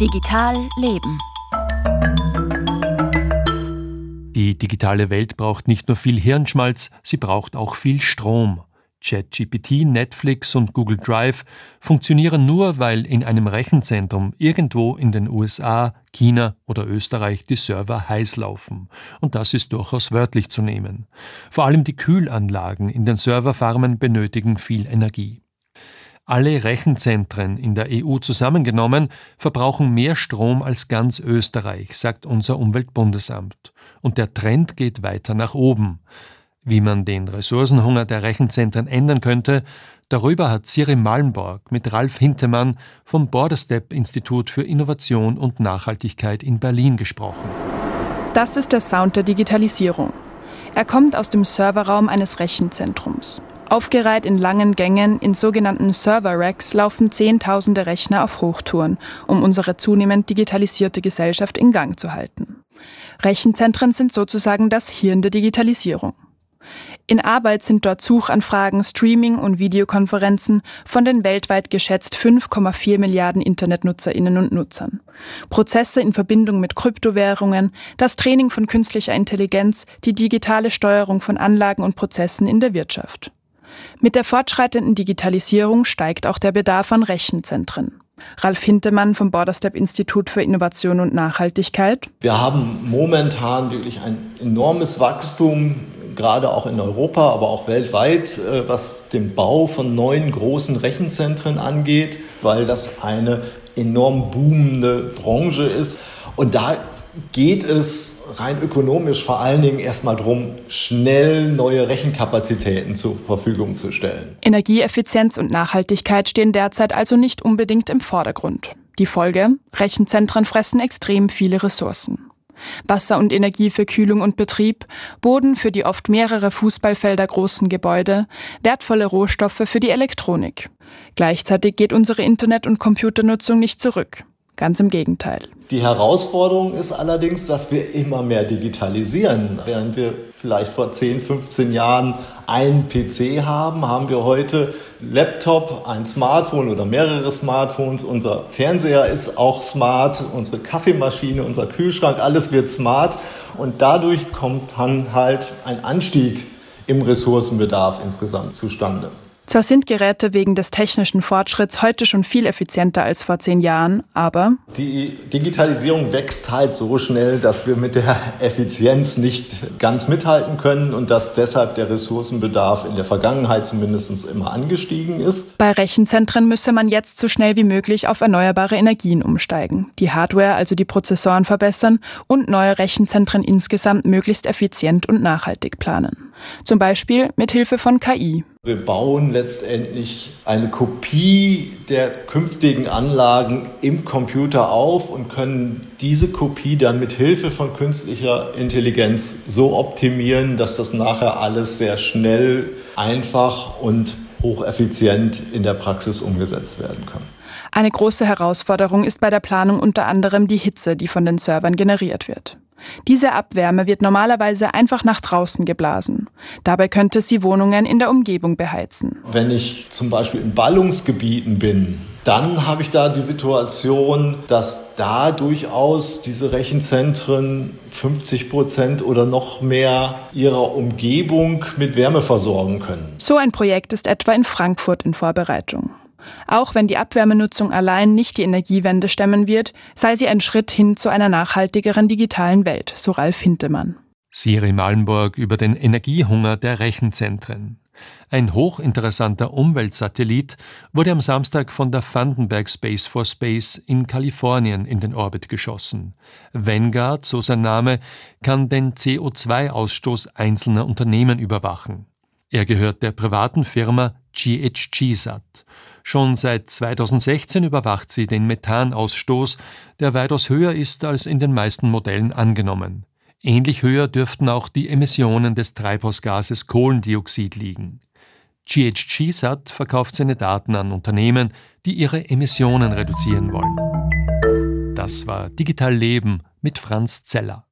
Digital Leben. Die digitale Welt braucht nicht nur viel Hirnschmalz, sie braucht auch viel Strom. ChatGPT, Netflix und Google Drive funktionieren nur, weil in einem Rechenzentrum irgendwo in den USA, China oder Österreich die Server heiß laufen. Und das ist durchaus wörtlich zu nehmen. Vor allem die Kühlanlagen in den Serverfarmen benötigen viel Energie. Alle Rechenzentren in der EU zusammengenommen verbrauchen mehr Strom als ganz Österreich, sagt unser Umweltbundesamt. Und der Trend geht weiter nach oben. Wie man den Ressourcenhunger der Rechenzentren ändern könnte, darüber hat Siri Malmborg mit Ralf Hintemann vom Borderstep Institut für Innovation und Nachhaltigkeit in Berlin gesprochen. Das ist der Sound der Digitalisierung. Er kommt aus dem Serverraum eines Rechenzentrums. Aufgereiht in langen Gängen in sogenannten Server-Racks laufen Zehntausende Rechner auf Hochtouren, um unsere zunehmend digitalisierte Gesellschaft in Gang zu halten. Rechenzentren sind sozusagen das Hirn der Digitalisierung. In Arbeit sind dort Suchanfragen, Streaming und Videokonferenzen von den weltweit geschätzt 5,4 Milliarden Internetnutzerinnen und Nutzern. Prozesse in Verbindung mit Kryptowährungen, das Training von künstlicher Intelligenz, die digitale Steuerung von Anlagen und Prozessen in der Wirtschaft. Mit der fortschreitenden Digitalisierung steigt auch der Bedarf an Rechenzentren. Ralf Hintemann vom Borderstep Institut für Innovation und Nachhaltigkeit. Wir haben momentan wirklich ein enormes Wachstum gerade auch in Europa, aber auch weltweit, äh, was den Bau von neuen großen Rechenzentren angeht, weil das eine enorm boomende Branche ist. Und da geht es rein ökonomisch vor allen Dingen erstmal darum, schnell neue Rechenkapazitäten zur Verfügung zu stellen. Energieeffizienz und Nachhaltigkeit stehen derzeit also nicht unbedingt im Vordergrund. Die Folge? Rechenzentren fressen extrem viele Ressourcen. Wasser und Energie für Kühlung und Betrieb, Boden für die oft mehrere Fußballfelder großen Gebäude, wertvolle Rohstoffe für die Elektronik. Gleichzeitig geht unsere Internet- und Computernutzung nicht zurück. Ganz im Gegenteil. Die Herausforderung ist allerdings, dass wir immer mehr digitalisieren. Während wir vielleicht vor 10, 15 Jahren einen PC haben, haben wir heute Laptop, ein Smartphone oder mehrere Smartphones. Unser Fernseher ist auch smart, unsere Kaffeemaschine, unser Kühlschrank, alles wird smart. Und dadurch kommt dann halt ein Anstieg im Ressourcenbedarf insgesamt zustande. Zwar sind Geräte wegen des technischen Fortschritts heute schon viel effizienter als vor zehn Jahren, aber die Digitalisierung wächst halt so schnell, dass wir mit der Effizienz nicht ganz mithalten können und dass deshalb der Ressourcenbedarf in der Vergangenheit zumindest immer angestiegen ist. Bei Rechenzentren müsse man jetzt so schnell wie möglich auf erneuerbare Energien umsteigen, die Hardware, also die Prozessoren verbessern und neue Rechenzentren insgesamt möglichst effizient und nachhaltig planen. Zum Beispiel mit Hilfe von KI. Wir bauen letztendlich eine Kopie der künftigen Anlagen im Computer auf und können diese Kopie dann mit Hilfe von künstlicher Intelligenz so optimieren, dass das nachher alles sehr schnell, einfach und hocheffizient in der Praxis umgesetzt werden kann. Eine große Herausforderung ist bei der Planung unter anderem die Hitze, die von den Servern generiert wird. Diese Abwärme wird normalerweise einfach nach draußen geblasen. Dabei könnte sie Wohnungen in der Umgebung beheizen. Wenn ich zum Beispiel in Ballungsgebieten bin, dann habe ich da die Situation, dass da durchaus diese Rechenzentren 50 Prozent oder noch mehr ihrer Umgebung mit Wärme versorgen können. So ein Projekt ist etwa in Frankfurt in Vorbereitung. Auch wenn die Abwärmenutzung allein nicht die Energiewende stemmen wird, sei sie ein Schritt hin zu einer nachhaltigeren digitalen Welt, so Ralf Hintemann. Siri Malmborg über den Energiehunger der Rechenzentren. Ein hochinteressanter Umweltsatellit wurde am Samstag von der Vandenberg Space for Space in Kalifornien in den Orbit geschossen. Vanguard, so sein Name, kann den CO2-Ausstoß einzelner Unternehmen überwachen. Er gehört der privaten Firma GHGSat. Schon seit 2016 überwacht sie den Methanausstoß, der weitaus höher ist als in den meisten Modellen angenommen. Ähnlich höher dürften auch die Emissionen des Treibhausgases Kohlendioxid liegen. GHGSat verkauft seine Daten an Unternehmen, die ihre Emissionen reduzieren wollen. Das war Digital Leben mit Franz Zeller.